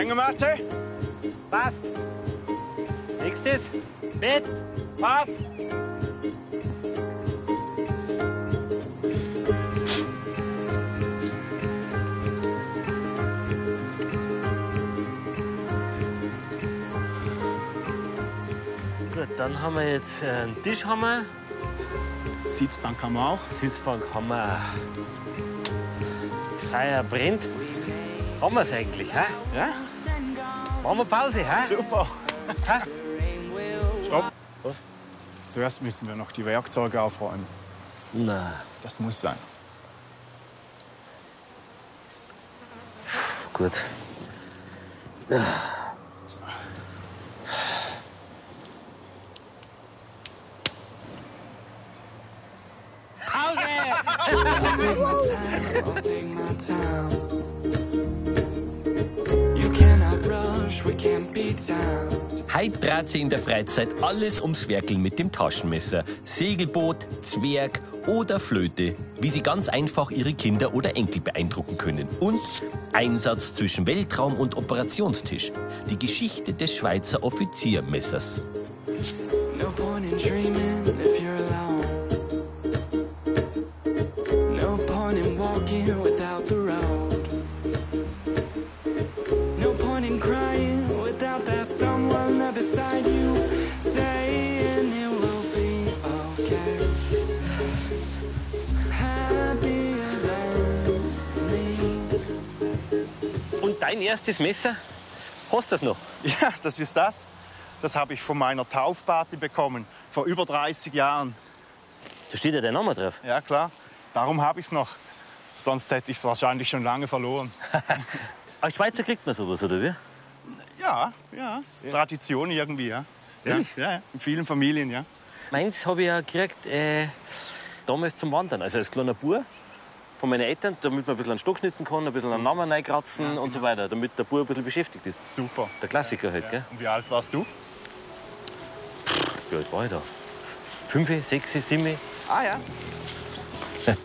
Hängematte. Passt. Nächstes. Bett. Passt. Gut, dann haben wir jetzt äh, einen Tisch haben wir. Sitzbank haben wir auch. Sitzbank haben wir. Feuer brennt. Haben wir es eigentlich, hä? Ja, Machen wir Pause, hä? super. Hä? Stopp. Was? Zuerst müssen wir noch die Werkzeuge aufräumen. Na, Das muss sein. gut. I'll take Heute dreht sich in der Freizeit alles ums Werkeln mit dem Taschenmesser. Segelboot, Zwerg oder Flöte, wie sie ganz einfach ihre Kinder oder Enkel beeindrucken können. Und Einsatz zwischen Weltraum und Operationstisch. Die Geschichte des Schweizer Offiziermessers. No point in dreaming if you're alone. No that someone there beside you saying it will be okay. Happier than me. Und dein erstes Messer? Hast du das noch? Ja, das ist das. Das habe ich von meiner Taufparty bekommen, vor über 30 Jahren. Da steht ja dein Name drauf. Ja, klar. Darum habe ich es noch. Sonst hätte ich es wahrscheinlich schon lange verloren. Als Schweizer kriegt man sowas, oder wie? Ja, ja. Ist Tradition irgendwie, ja. Ja, ja, ja. In vielen Familien, ja. Meins habe ich ja gekriegt äh, damals zum Wandern. Also als kleiner Bub von meinen Eltern, damit man ein bisschen einen Stock schnitzen kann, ein bisschen einen Namen reinkratzen und so weiter, damit der Bub ein bisschen beschäftigt ist. Super. Der Klassiker halt, gell? Und wie alt warst du? Wie alt war ich da? Fünf, sechs, sieben? Ah ja.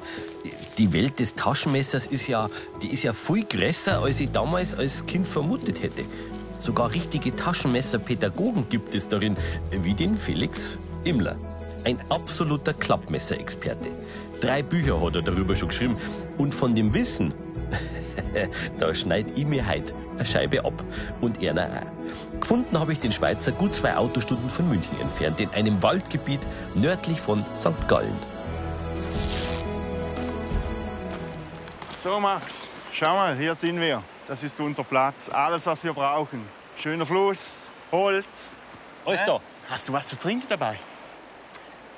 Die Welt des Taschenmessers ist ja, die ist ja viel größer, als ich damals als Kind vermutet hätte. Sogar richtige Taschenmesserpädagogen gibt es darin, wie den Felix Immler. Ein absoluter Klappmesserexperte. Drei Bücher hat er darüber schon geschrieben. Und von dem Wissen, da schneid ich mir heute eine Scheibe ab. Und er auch. Gefunden habe ich den Schweizer gut zwei Autostunden von München entfernt, in einem Waldgebiet nördlich von St. Gallen. So, Max, schau mal, hier sind wir. Das ist unser Platz. Alles, was wir brauchen. Schöner Fluss, Holz. Alles da. Hast du was zu trinken dabei?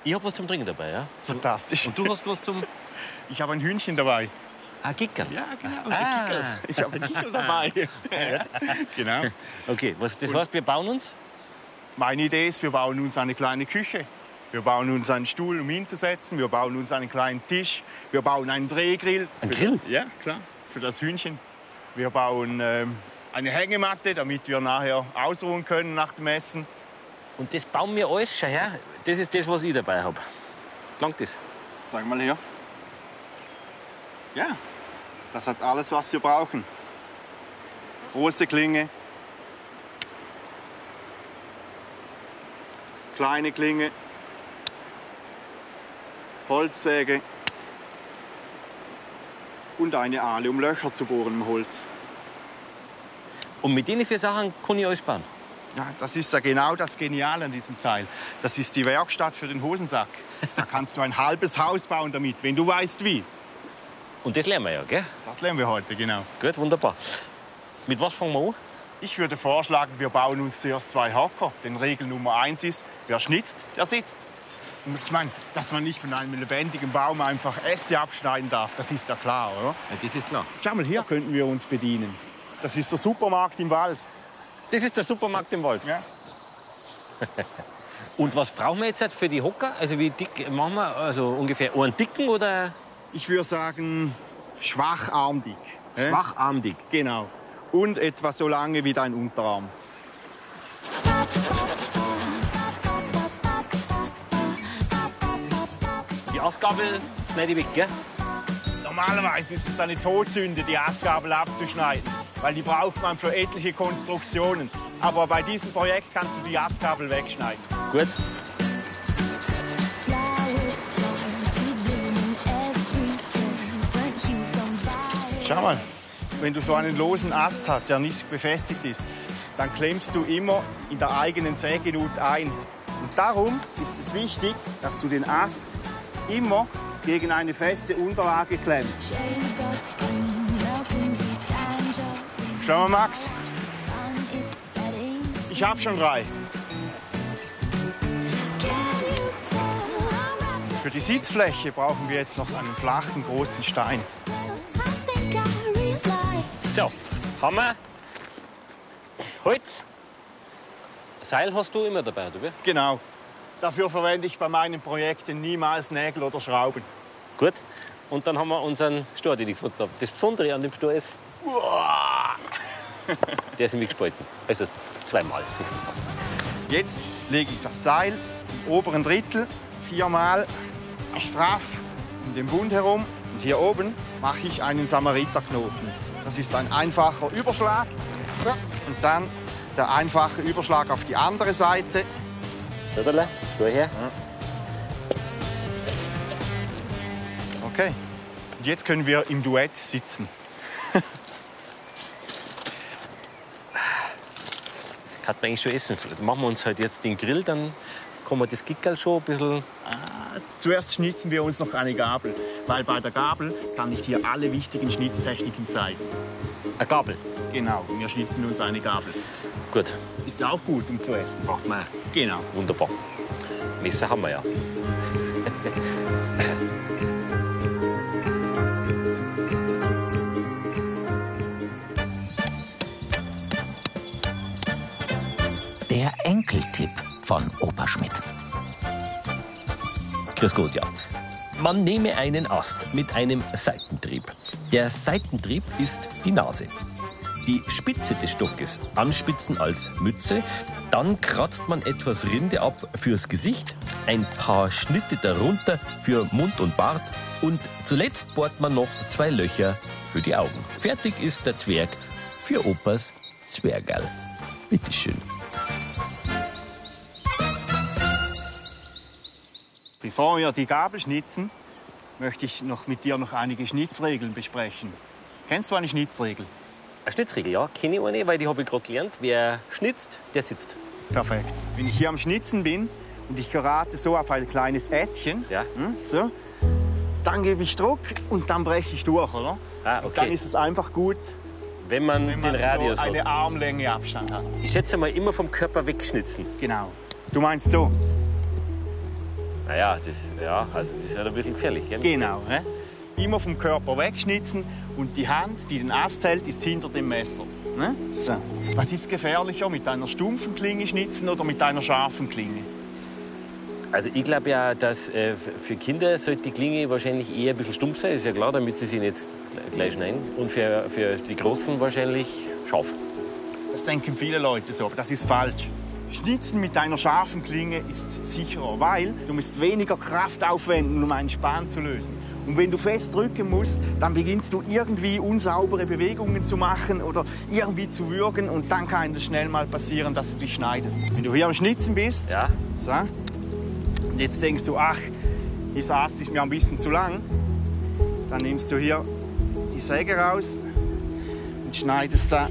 Ich habe was zum Trinken dabei, ja? Fantastisch. Und du hast was zum Ich habe ein Hühnchen dabei. ah, Kickern? Ja, genau. Ah. Ich habe einen Kickel dabei. genau. Okay, was, das heißt, wir bauen uns? Meine Idee ist, wir bauen uns eine kleine Küche. Wir bauen uns einen Stuhl, um hinzusetzen. Wir bauen uns einen kleinen Tisch. Wir bauen einen Drehgrill. Ein Für- Grill? Ja, klar. Für das Hühnchen. Wir bauen ähm, eine Hängematte, damit wir nachher ausruhen können nach dem Essen. Und das bauen wir alles, schau her. Das ist das, was ich dabei habe. Langt das? Zeig mal her. Ja, das hat alles, was wir brauchen. Große Klinge. Kleine Klinge. Holzsäge. Und eine Ahle, um Löcher zu bohren im Holz. Und mit denen vier Sachen kann ich alles bauen. Ja, das ist ja genau das Geniale an diesem Teil. Das ist die Werkstatt für den Hosensack. Da kannst du ein halbes Haus bauen damit, wenn du weißt wie. Und das lernen wir ja, gell? Das lernen wir heute, genau. Gut, wunderbar. Mit was fangen wir an? Ich würde vorschlagen, wir bauen uns zuerst zwei Hocker. Denn Regel Nummer eins ist, wer schnitzt, der sitzt. Und ich meine, dass man nicht von einem lebendigen Baum einfach Äste abschneiden darf, das ist ja klar, oder? Ja, das ist klar. Schau mal, hier könnten wir uns bedienen. Das ist der Supermarkt im Wald. Das ist der Supermarkt im Wald. Ja. Und was brauchen wir jetzt halt für die Hocker? Also wie dick machen wir? Also ungefähr einen dicken oder Ich würde sagen, schwacharmdick. Hä? schwacharmdick? Genau. Und etwa so lange wie dein Unterarm. Die Ausgabe schneide ich weg, gell? Normalerweise ist es eine Todsünde, die Astgabel abzuschneiden. Weil die braucht man für etliche Konstruktionen. Aber bei diesem Projekt kannst du die Astgabel wegschneiden. Gut. Schau mal, wenn du so einen losen Ast hast, der nicht befestigt ist, dann klemmst du immer in der eigenen Sägenut ein. Und darum ist es wichtig, dass du den Ast immer gegen eine feste Unterlage klemmst. Schau mal, Max, ich habe schon drei. Für die Sitzfläche brauchen wir jetzt noch einen flachen, großen Stein. So, haben wir Holz. Seil hast du immer dabei, oder wie? Genau. Dafür verwende ich bei meinen Projekten niemals Nägel oder Schrauben. Gut. Und dann haben wir unseren Stor, den ich gefunden habe. Das Besondere an dem Stor ist, der ist nämlich gespalten. Also zweimal. Jetzt lege ich das Seil im oberen Drittel viermal straff um den Bund herum. Und hier oben mache ich einen Samariterknoten. Das ist ein einfacher Überschlag. So. Und dann der einfache Überschlag auf die andere Seite. Oder? Stor her. Okay. Und jetzt können wir im Duett sitzen. Kann man eigentlich schon essen. Machen wir uns halt jetzt den Grill, dann kann man das Gickerl schon ein bisschen. Zuerst schnitzen wir uns noch eine Gabel, weil bei der Gabel kann ich dir alle wichtigen Schnitztechniken zeigen. Eine Gabel. Genau, wir schnitzen uns eine Gabel. Gut, Ist auch gut, um zu essen. braucht man. Genau. Wunderbar. Messer haben wir ja. Der Enkeltipp von Opa Schmidt. Grüß Gott, ja. Man nehme einen Ast mit einem Seitentrieb. Der Seitentrieb ist die Nase. Die Spitze des Stockes anspitzen als Mütze. Dann kratzt man etwas Rinde ab fürs Gesicht, ein paar Schnitte darunter für Mund und Bart und zuletzt bohrt man noch zwei Löcher für die Augen. Fertig ist der Zwerg für Opas Zwergerl. Bitteschön. Bevor wir die Gabel schnitzen, möchte ich noch mit dir noch einige Schnitzregeln besprechen. Kennst du eine Schnitzregel? Eine Schnitzregel, ja, kenne ich eine, weil die habe ich gerade gelernt. Wer schnitzt, der sitzt. Perfekt. Wenn ich hier am Schnitzen bin und ich gerate so auf ein kleines Ästchen, Ja. hm, so, dann gebe ich Druck und dann breche ich durch, oder? Ah, Und dann okay. ist es einfach gut, Wenn man, wenn man den Radius so eine hat. Armlänge Abstand hat. Ich schätze mal immer vom Körper wegschnitzen. Genau. Du meinst so? Naja, das, ja, also das ist ja ein bisschen gefährlich. Gell? Genau. Ne? Immer vom Körper wegschnitzen und die Hand, die den Ast hält, ist hinter dem Messer. Ne? So. Was ist gefährlicher, mit einer stumpfen Klinge schnitzen oder mit einer scharfen Klinge? Also ich glaube ja, dass äh, für Kinder sollte die Klinge wahrscheinlich eher ein bisschen stumpf sein, ist ja klar, damit sie sich nicht gleich schneiden. Und für, für die Großen wahrscheinlich scharf. Das denken viele Leute so, aber das ist falsch. Schnitzen mit einer scharfen Klinge ist sicherer, weil du musst weniger Kraft aufwenden, um einen Span zu lösen. Und wenn du fest drücken musst, dann beginnst du irgendwie unsaubere Bewegungen zu machen oder irgendwie zu würgen und dann kann es schnell mal passieren, dass du dich schneidest. Wenn du hier am Schnitzen bist, Ja, so, und jetzt denkst du, ach, dieser Ast ist mir ein bisschen zu lang, dann nimmst du hier die Säge raus und schneidest da.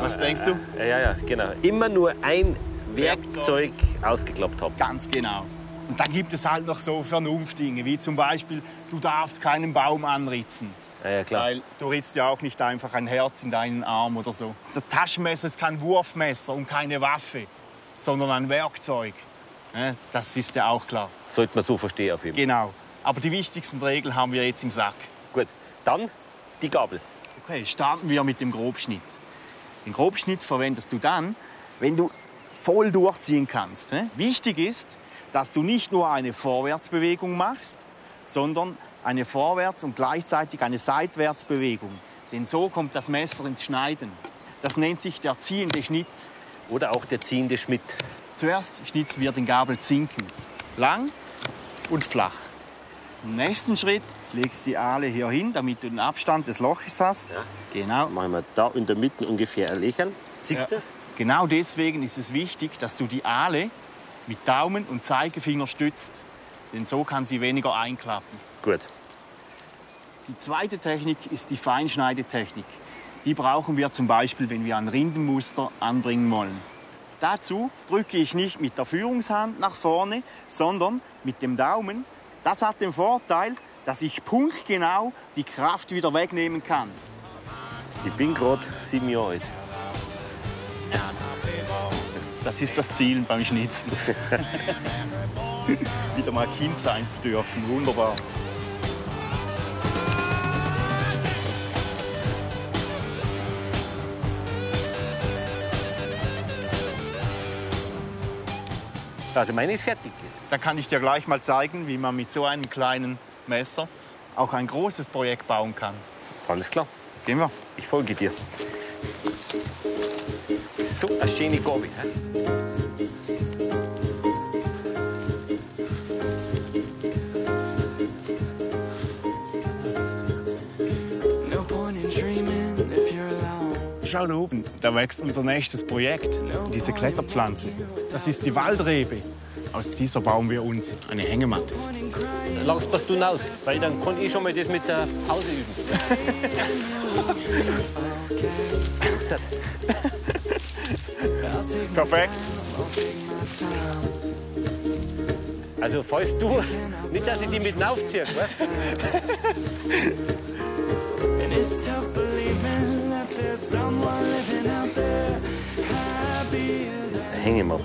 Was denkst du? ja, ja, ja, genau. Immer nur ein Werkzeug ausgeklappt haben. Ganz genau. Und dann gibt es halt noch so Vernunftdinge, wie zum Beispiel, du darfst keinen Baum anritzen. Ja, ja, klar. Weil du ritzt ja auch nicht einfach ein Herz in deinen Arm oder so. Das Taschenmesser ist kein Wurfmesser und keine Waffe, sondern ein Werkzeug. Das ist ja auch klar. Sollte man so verstehen auf jeden Fall. Genau. Aber die wichtigsten Regeln haben wir jetzt im Sack. Gut, dann die Gabel. Okay, starten wir mit dem Grobschnitt. Den Grobschnitt verwendest du dann, wenn du voll durchziehen kannst. ne? Wichtig ist, dass du nicht nur eine Vorwärtsbewegung machst, sondern eine Vorwärts- und gleichzeitig eine Seitwärtsbewegung. Denn so kommt das Messer ins Schneiden. Das nennt sich der ziehende Schnitt. Oder auch der ziehende Schmidt. Zuerst schnitzen wir den Gabelzinken. Lang und flach. Im nächsten Schritt legst du die Aale hier hin, damit du den Abstand des Loches hast. Ja. Genau. Machen wir da in der Mitte ungefähr ein Lächeln. Siehst du Ja. das? Genau deswegen ist es wichtig, dass du die Aale mit Daumen und Zeigefinger stützt. Denn so kann sie weniger einklappen. Gut. Die zweite Technik ist die Feinschneidetechnik. Die brauchen wir zum Beispiel, wenn wir ein Rindenmuster anbringen wollen. Dazu drücke ich nicht mit der Führungshand nach vorne, sondern mit dem Daumen. Das hat den Vorteil, dass ich punktgenau die Kraft wieder wegnehmen kann. Ich bin gerade sieben Jahre alt. Das ist das Ziel beim Schnitzen. Wieder mal Kind sein zu dürfen. Wunderbar. Also meine ist fertig. Da kann ich dir gleich mal zeigen, wie man mit so einem kleinen Messer auch ein großes Projekt bauen kann. Alles klar. Gehen wir. Ich folge dir. So, eine schöne Gabe. Schau da oben, da wächst unser nächstes Projekt. Diese Kletterpflanze. Das ist die Waldrebe. Aus dieser bauen wir uns eine Hängematte. Langsam passt du hinaus, weil dann kann ich schon mal das mit der Pause üben. Perfekt. Also falls du, nicht dass ich die mit aufziehe, weißt du? Hängematten.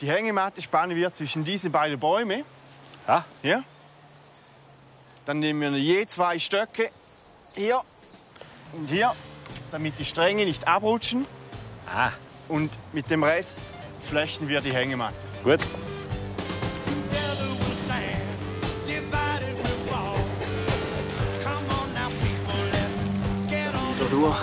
Die Hängematte spannen wir zwischen diese beiden Bäume. Ja, Hier. Dann nehmen wir je zwei Stöcke. Hier und hier, damit die Stränge nicht abrutschen. ah, Und mit dem Rest flechten wir die Hängematte. gut. Man.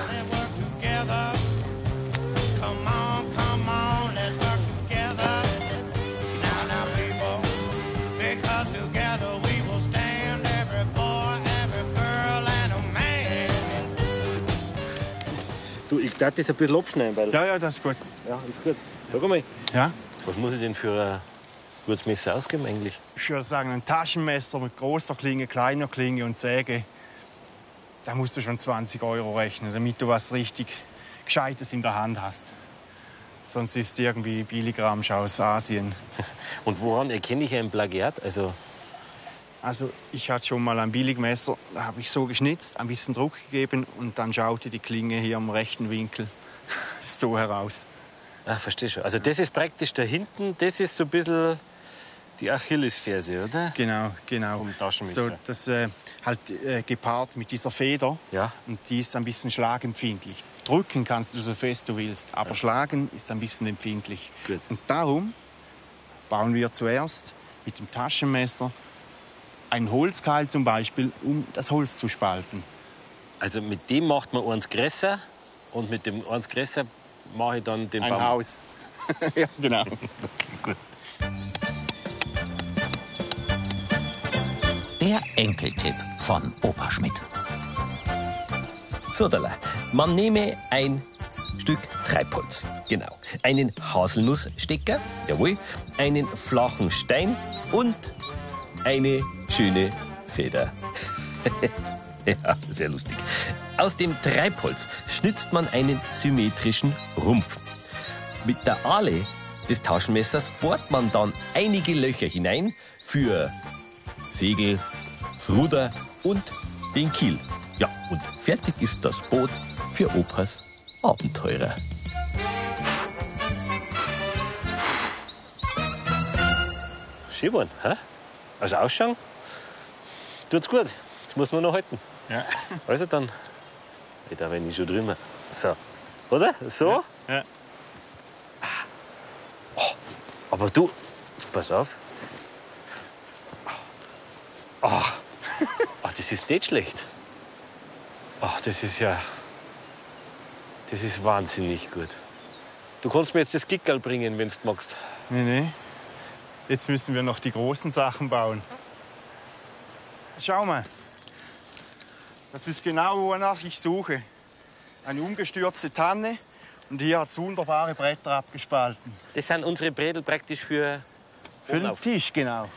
Du, ich darf das ein bisschen abschneiden, weil. Ja, ja, das ist gut. Ja, ist gut. Sag mal, Ja? was muss ich denn für ein gutes Messer ausgeben eigentlich? Ich würde sagen, ein Taschenmesser mit großer Klinge, kleiner Klinge und Säge. Da musst du schon 20 Euro rechnen, damit du was richtig Gescheites in der Hand hast. Sonst ist irgendwie Billigramsch aus Asien. Und woran erkenne ich ein Plagiat? Also, Also ich hatte schon mal ein Billigmesser, da habe ich so geschnitzt, ein bisschen Druck gegeben und dann schaute die Klinge hier im rechten Winkel so heraus. ah, verstehe schon. Also, das ist praktisch da hinten, das ist so ein bisschen die Achillesferse, oder? Genau, genau. So, das äh, halt äh, gepaart mit dieser Feder. Ja. Und die ist ein bisschen schlagempfindlich. Drücken kannst du so fest du willst, aber schlagen ist ein bisschen empfindlich. Gut. Und darum bauen wir zuerst mit dem Taschenmesser einen Holzkeil zum Beispiel, um das Holz zu spalten. Also, mit dem macht man eins größer und mit dem eins größer mache ich dann den Ein Baum. Haus. ja, genau. Der Enkeltipp von Opa Schmidt. So, Dalla. Man nehme ein Stück Treibholz. Genau. Einen Haselnussstecker. Jawohl. Einen flachen Stein und eine schöne Feder. ja, sehr lustig. Aus dem Treibholz schnitzt man einen symmetrischen Rumpf. Mit der Ahle des Taschenmessers bohrt man dann einige Löcher hinein für Segel, das Ruder und den Kiel. Ja, und fertig ist das Boot für Opas Abenteurer. Schön geworden, hä? Also ausschauen, tut's gut. Jetzt muss man noch halten. Ja. Also dann, da bin ich schon drüber. So, oder? So? Ja. Oh, aber du, pass auf. Ah, ah, das ist nicht schlecht. Ach, das ist ja. Das ist wahnsinnig gut. Du kannst mir jetzt das Gickerl bringen, wenn du magst. Nee, nee. Jetzt müssen wir noch die großen Sachen bauen. Schau mal. Das ist genau, wonach ich suche. Eine umgestürzte Tanne und hier hat es wunderbare Bretter abgespalten. Das sind unsere Bredel praktisch für, Für den. Tisch, genau.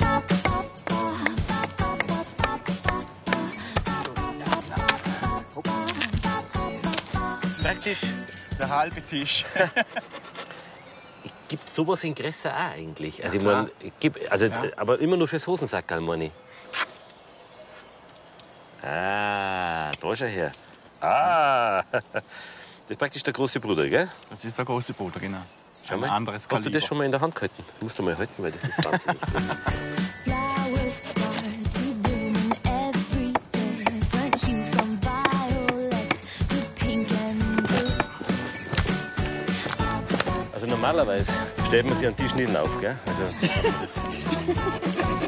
Praktisch. Der halbe Tisch. Gibt sowas in Gresser auch eigentlich? Also, ich mein, gibt, also aber immer nur fürs Hosensackerl, meine ich. Ah, da schau her. Ah, das ist praktisch der große Bruder, gell? Das ist der große Bruder, genau. Schau Ein mal. anderes Hast du Kaliber. das schon mal in der Hand gehalten? Musst du mal halten, weil das ist wahnsinnig. normalerweise stellt man sich an Tisch nicht auf, gell? Also,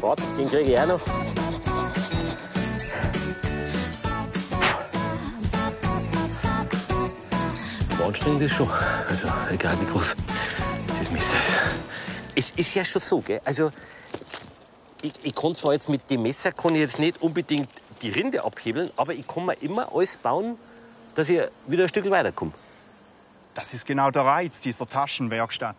Warte, den kriege ich auch noch. Anstrengend ist schon. Also, egal wie groß das Messer ist. Es ist ja schon so, gell? Also, ich, ich kann zwar jetzt mit dem Messer kann ich jetzt nicht unbedingt die Rinde abhebeln, aber ich kann mir immer alles bauen, dass ich wieder ein Stück weiterkomme. Das ist genau der Reiz dieser Taschenwerkstatt.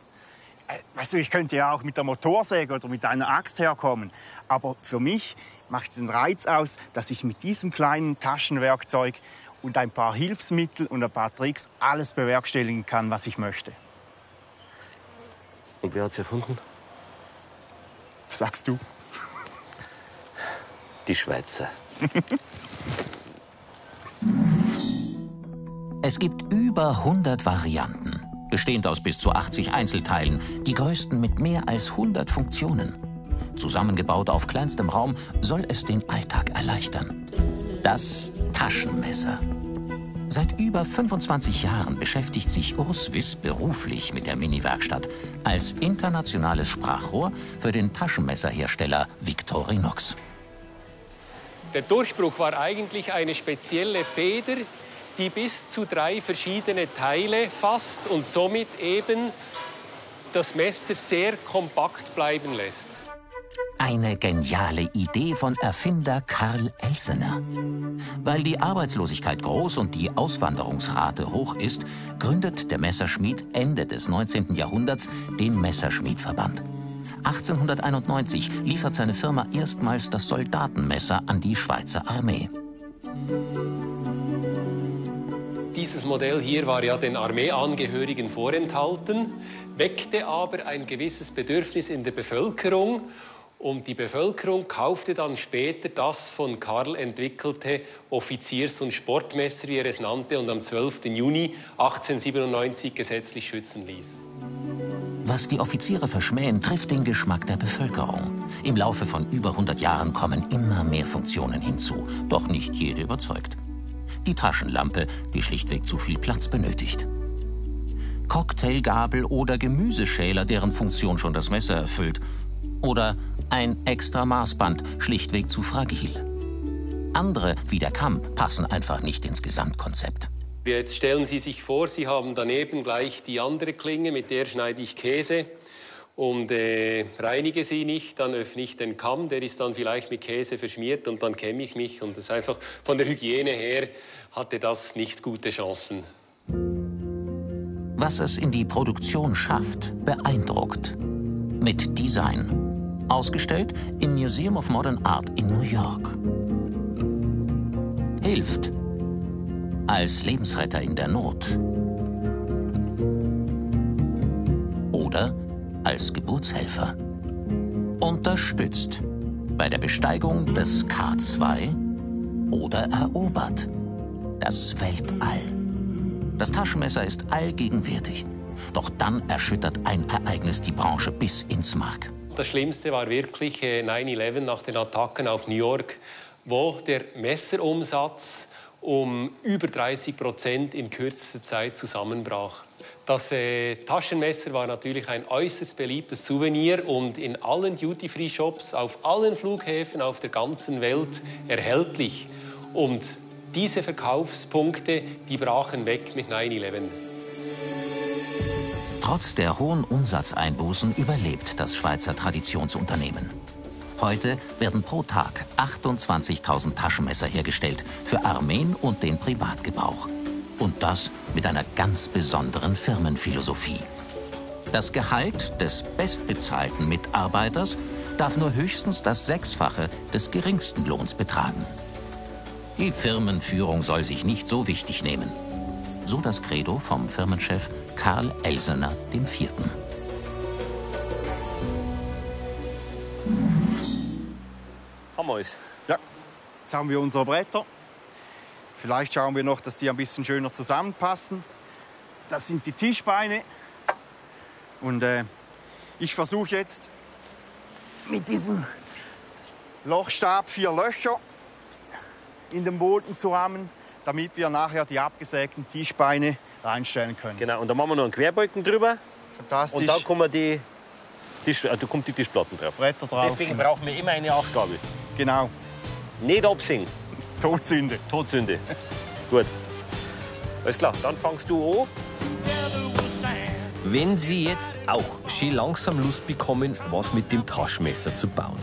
Äh, Weißt du, ich könnte ja auch mit der Motorsäge oder mit einer Axt herkommen. Aber für mich macht den Reiz aus, dass ich mit diesem kleinen Taschenwerkzeug und ein paar Hilfsmittel und ein paar Tricks alles bewerkstelligen kann, was ich möchte. Und wer hat's erfunden? Sagst du? Die Schweizer. Es gibt über 100 Varianten, bestehend aus bis zu 80 Einzelteilen, die größten mit mehr als 100 Funktionen. Zusammengebaut auf kleinstem Raum soll es den Alltag erleichtern. Das Taschenmesser. Seit über 25 Jahren beschäftigt sich Urs Wiss beruflich mit der Mini-Werkstatt als internationales Sprachrohr für den Taschenmesserhersteller Victorinox. Der Durchbruch war eigentlich eine spezielle Feder, die bis zu drei verschiedene Teile fasst und somit eben das Messer sehr kompakt bleiben lässt. Eine geniale Idee von Erfinder Karl Elsener. Weil die Arbeitslosigkeit groß und die Auswanderungsrate hoch ist, gründet der Messerschmied Ende des 19. Jahrhunderts den Messerschmiedverband. 1891 liefert seine Firma erstmals das Soldatenmesser an die Schweizer Armee. Dieses Modell hier war ja den Armeeangehörigen vorenthalten, weckte aber ein gewisses Bedürfnis in der Bevölkerung und die Bevölkerung kaufte dann später das von Karl entwickelte Offiziers- und Sportmesser, wie er es nannte, und am 12. Juni 1897 gesetzlich schützen ließ. Was die Offiziere verschmähen, trifft den Geschmack der Bevölkerung. Im Laufe von über 100 Jahren kommen immer mehr Funktionen hinzu, doch nicht jede überzeugt. Die Taschenlampe, die schlichtweg zu viel Platz benötigt. Cocktailgabel oder Gemüseschäler, deren Funktion schon das Messer erfüllt. Oder ein extra Maßband, schlichtweg zu fragil. Andere, wie der Kamm, passen einfach nicht ins Gesamtkonzept. Jetzt stellen Sie sich vor, Sie haben daneben gleich die andere Klinge, mit der schneide ich Käse und äh, reinige sie nicht, dann öffne ich den Kamm, der ist dann vielleicht mit Käse verschmiert und dann kämme ich mich und das einfach von der Hygiene her hatte das nicht gute Chancen. Was es in die Produktion schafft, beeindruckt. Mit Design. Ausgestellt im Museum of Modern Art in New York. Hilft. Als Lebensretter in der Not. Oder als Geburtshelfer. Unterstützt. Bei der Besteigung des K2 oder erobert. Das Weltall. Das Taschenmesser ist allgegenwärtig. Doch dann erschüttert ein Ereignis die Branche bis ins Mark. Das Schlimmste war wirklich äh, 9-11 nach den Attacken auf New York, wo der Messerumsatz um über 30 Prozent in kürzester Zeit zusammenbrach. Das äh, Taschenmesser war natürlich ein äußerst beliebtes Souvenir und in allen Duty-Free-Shops auf allen Flughäfen auf der ganzen Welt erhältlich. Und diese Verkaufspunkte, die brachen weg mit 9-11. Trotz der hohen Umsatzeinbußen überlebt das Schweizer Traditionsunternehmen. Heute werden pro Tag 28.000 Taschenmesser hergestellt für Armeen und den Privatgebrauch. Und das mit einer ganz besonderen Firmenphilosophie. Das Gehalt des bestbezahlten Mitarbeiters darf nur höchstens das Sechsfache des geringsten Lohns betragen. Die Firmenführung soll sich nicht so wichtig nehmen. So das Credo vom Firmenchef Karl Elsener IV. Haben wir es. Ja, jetzt haben wir unsere Bretter. Vielleicht schauen wir noch, dass die ein bisschen schöner zusammenpassen. Das sind die Tischbeine. Und äh, ich versuche jetzt mit diesem Lochstab vier Löcher in den Boden zu haben, damit wir nachher die abgesägten Tischbeine reinstellen können. Genau, und dann machen wir noch einen Querbalken drüber. Fantastisch. Und dann kommen die, Tisch, da kommt die Tischplatten drauf. Bretter drauf. Deswegen brauchen wir immer eine Achtgabel. Genau. Nicht absingen. Todsünde. Todsünde. Gut. Alles klar, dann fangst du an. Wenn Sie jetzt auch schön langsam Lust bekommen, was mit dem Taschenmesser zu bauen,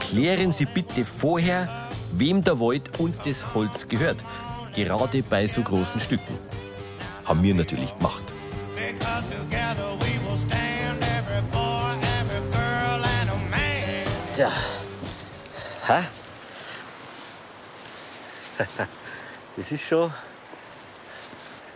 klären Sie bitte vorher, wem der Wald und das Holz gehört. Gerade bei so großen Stücken. Haben wir natürlich gemacht. Because together we will stand every boy, every girl, and a man. Tja. Hä? Das ist schon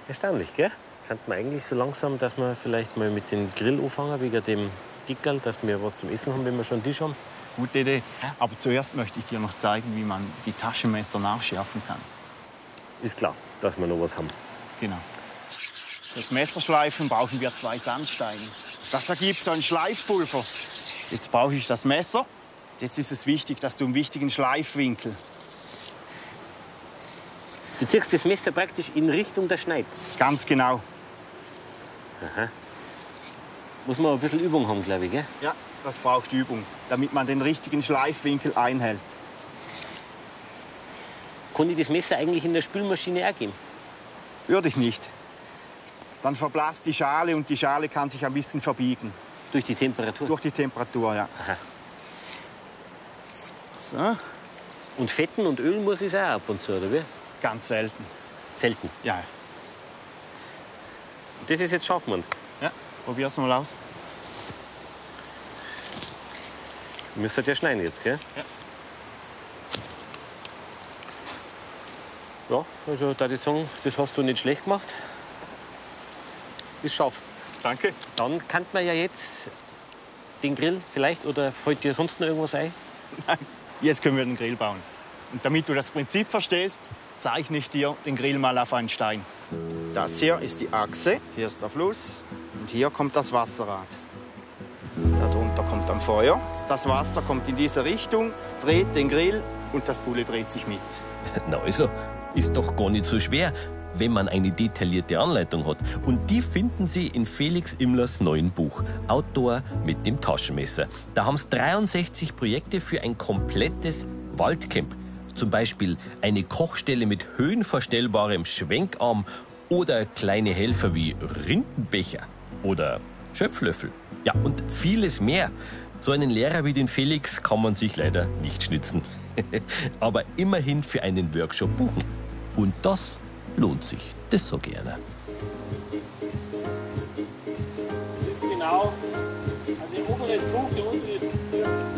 erstaunlich, gell? Könnte man eigentlich so langsam, dass wir vielleicht mal mit dem Grill anfangen, wegen dem Dickerl, dass wir was zum Essen haben, wenn wir schon einen Tisch haben. Gute Idee. Aber zuerst möchte ich dir noch zeigen, wie man die Taschenmesser nachschärfen kann. Ist klar, dass wir noch was haben. Genau. Fürs Messerschleifen brauchen wir zwei Sandsteine. Das ergibt so ein Schleifpulver. Jetzt brauche ich das Messer. Jetzt ist es wichtig, dass du einen wichtigen Schleifwinkel. Du ziehst das Messer praktisch in Richtung der Schneid. Ganz genau. Muss man ein bisschen Übung haben, glaube ich, gell? Ja, das braucht Übung, damit man den richtigen Schleifwinkel einhält. Kann ich das Messer eigentlich in der Spülmaschine auch geben? Würde ich nicht. Dann verblasst die Schale und die Schale kann sich ein bisschen verbiegen. Durch die Temperatur? Durch die Temperatur, ja. Aha. So, Und Fetten und Öl muss ich auch ab und zu, oder wie? Ganz selten. Selten. Ja, Das ist jetzt uns. ja. probier's mal aus. Müssen ja schneiden jetzt, gell? Ja. Ja, also da ich sagen, das hast du nicht schlecht gemacht. Ist scharf. Danke. Dann kann man ja jetzt den Grill vielleicht oder fällt dir sonst noch irgendwas ein? Jetzt können wir den Grill bauen. Und damit du das Prinzip verstehst, zeichne ich dir den Grill mal auf einen Stein. Das hier ist die Achse, hier ist der Fluss und hier kommt das Wasserrad. Darunter kommt ein Feuer. Das Wasser kommt in diese Richtung, dreht den Grill und das Bulle dreht sich mit. Na also, ist doch gar nicht so schwer, wenn man eine detaillierte Anleitung hat. Und die finden Sie in Felix Immlers neuen Buch Outdoor mit dem Taschenmesser. Da haben es 63 Projekte für ein komplettes Waldcamp. Zum Beispiel eine Kochstelle mit höhenverstellbarem Schwenkarm oder kleine Helfer wie Rindenbecher oder Schöpflöffel. Ja, und vieles mehr. So einen Lehrer wie den Felix kann man sich leider nicht schnitzen. Aber immerhin für einen Workshop buchen. Und das lohnt sich. Das so gerne. Genau. Also der obere Zug, der untere ist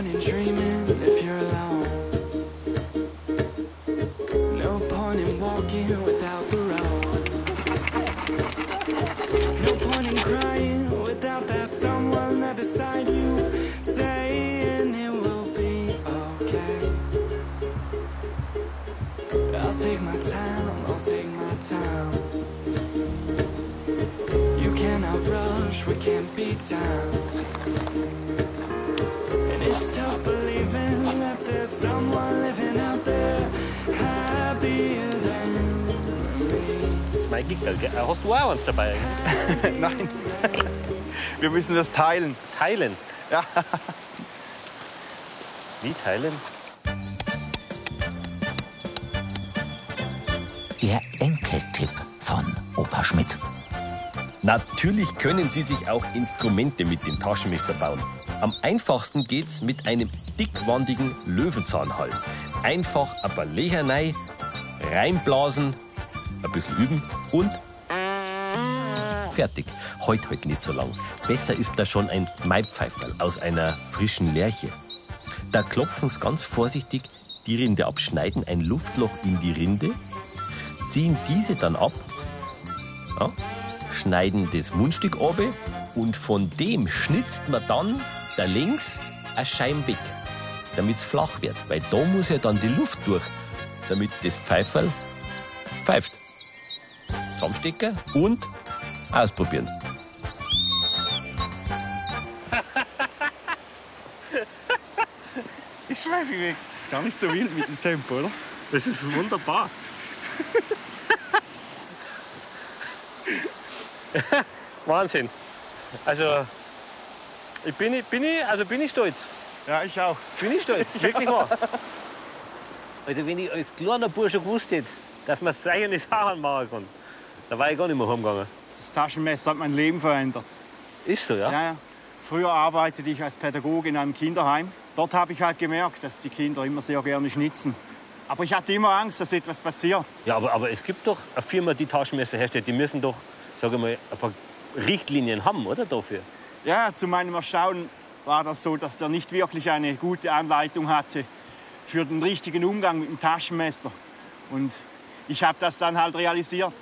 point in dreaming if you're alone. No point in walking without the road. No point in crying without that someone there beside you saying it will be okay. I'll take my time, I'll take my time. You cannot rush, we can't beat time. It's tough believing that there's someone living out there happier than me. Das ist mein Gickerl, gell? Äh, Hast du auch eins dabei? Nein, wir müssen das teilen. Teilen. Ja. mitteilen. Der Enkeltipp von Opa Schmidt. Natürlich können Sie sich auch Instrumente mit dem Taschenmesser bauen. Am einfachsten geht's mit einem dickwandigen Löwenzahnhalm. Einfach ein paar Löcher rein, reinblasen, ein bisschen üben und fertig. Heute halt nicht so lang. Besser ist da schon ein Maipfeiferl aus einer frischen Lerche. Da klopfen Sie ganz vorsichtig die Rinde ab, schneiden ein Luftloch in die Rinde, ziehen diese dann ab, ja, schneiden das Mundstück ab und von dem schnitzt man dann da links eine Scheibe weg, damit es flach wird. Weil da muss ja dann die Luft durch, damit das Pfeiferl pfeift. Zusammenstecken und ausprobieren. Ich weiß nicht, ist gar nicht so wild mit dem Tempo, oder? Das ist wunderbar. Wahnsinn. Also, ich bin, ich- bin, ich, also bin ich stolz. Ja, ich auch. Bin ich stolz, wirklich wahr. Also, wenn ich als kleiner Bursche gewusst hätte, dass man solche Sachen machen kann, da war ich gar nicht mehr heimgegangen. Das Taschenmesser hat mein Leben verändert. Ist so, ja? Ja, ja. Früher arbeitete ich als Pädagoge in einem Kinderheim. Dort habe ich halt gemerkt, dass die Kinder immer sehr gerne schnitzen. Aber ich hatte immer Angst, dass etwas passiert. Ja, aber, aber es gibt doch eine Firma, die Taschenmesser herstellt. Die müssen doch, sage mal, ein paar Richtlinien haben, oder? Dafür. Ja, zu meinem Erstaunen war das so, dass er nicht wirklich eine gute Anleitung hatte für den richtigen Umgang mit dem Taschenmesser. Und ich habe das dann halt realisiert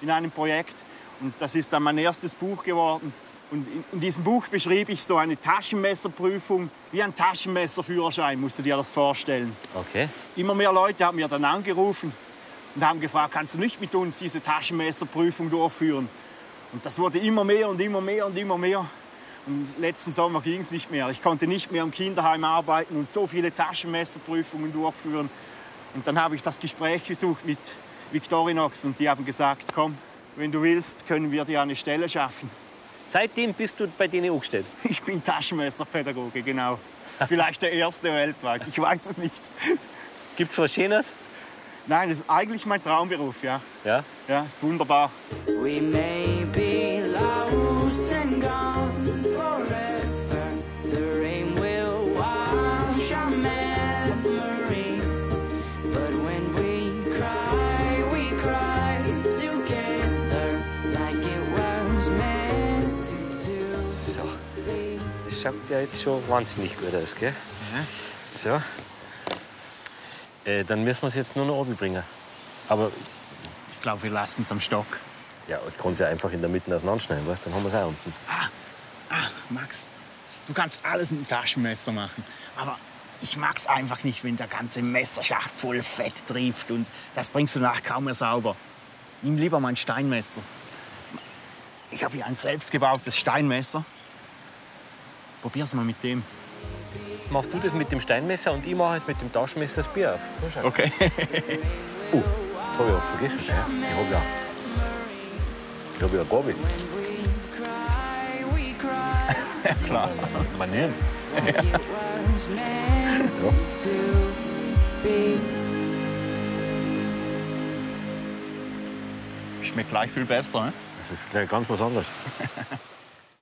in einem Projekt. Und das ist dann mein erstes Buch geworden. Und in, in diesem Buch beschrieb ich so eine Taschenmesserprüfung wie ein Taschenmesserführerschein, musst du dir das vorstellen. Okay. Immer mehr Leute haben mir dann angerufen und haben gefragt, kannst du nicht mit uns diese Taschenmesserprüfung durchführen? Und das wurde immer mehr und immer mehr und immer mehr. Und letzten Sommer ging es nicht mehr. Ich konnte nicht mehr im Kinderheim arbeiten und so viele Taschenmesserprüfungen durchführen. Und dann habe ich das Gespräch gesucht mit Victorinox und die haben gesagt, komm, wenn du willst, können wir dir eine Stelle schaffen. Seitdem bist du bei denen angestellt. Ich bin Taschenmesserpädagoge, genau. Vielleicht der erste weltweit, ich weiß es nicht. Gibt's was Schönes? Nein, das ist eigentlich mein Traumberuf, ja. Ja. Ja, ist wunderbar. We may be lost and gone forever. The rain will wash our memory. But when we cry, we cry together like it was meant to So. be. Das schaut ja jetzt schon wahnsinnig gut aus, gell? So. Äh, dann müssen wir es jetzt nur noch oben bringen. Aber Ich glaube, wir lassen es am Stock. ja, ich kann es ja einfach in der Mitte auseinanderschneiden, weißt? dann haben wir es auch unten. Ah, Max, du kannst alles mit dem Taschenmesser machen. Aber ich mag's einfach nicht, wenn der ganze Messerschacht voll Fett trifft. Und das bringst du nach kaum mehr sauber. Nimm lieber mein Steinmesser. Ich habe hier ein selbstgebautes Steinmesser. Probier's mal mit dem. Machst du das mit dem Steinmesser und ich mache jetzt mit dem Taschenmesser das Bier auf. So. Okay. Oh, das habe ich auch vergessen. Ja, die habe ich auch. Ich habe ja eine Gabel. Klar. Manieren. meant So. Schmeckt gleich viel besser, ne? Das ist gleich ganz was anderes.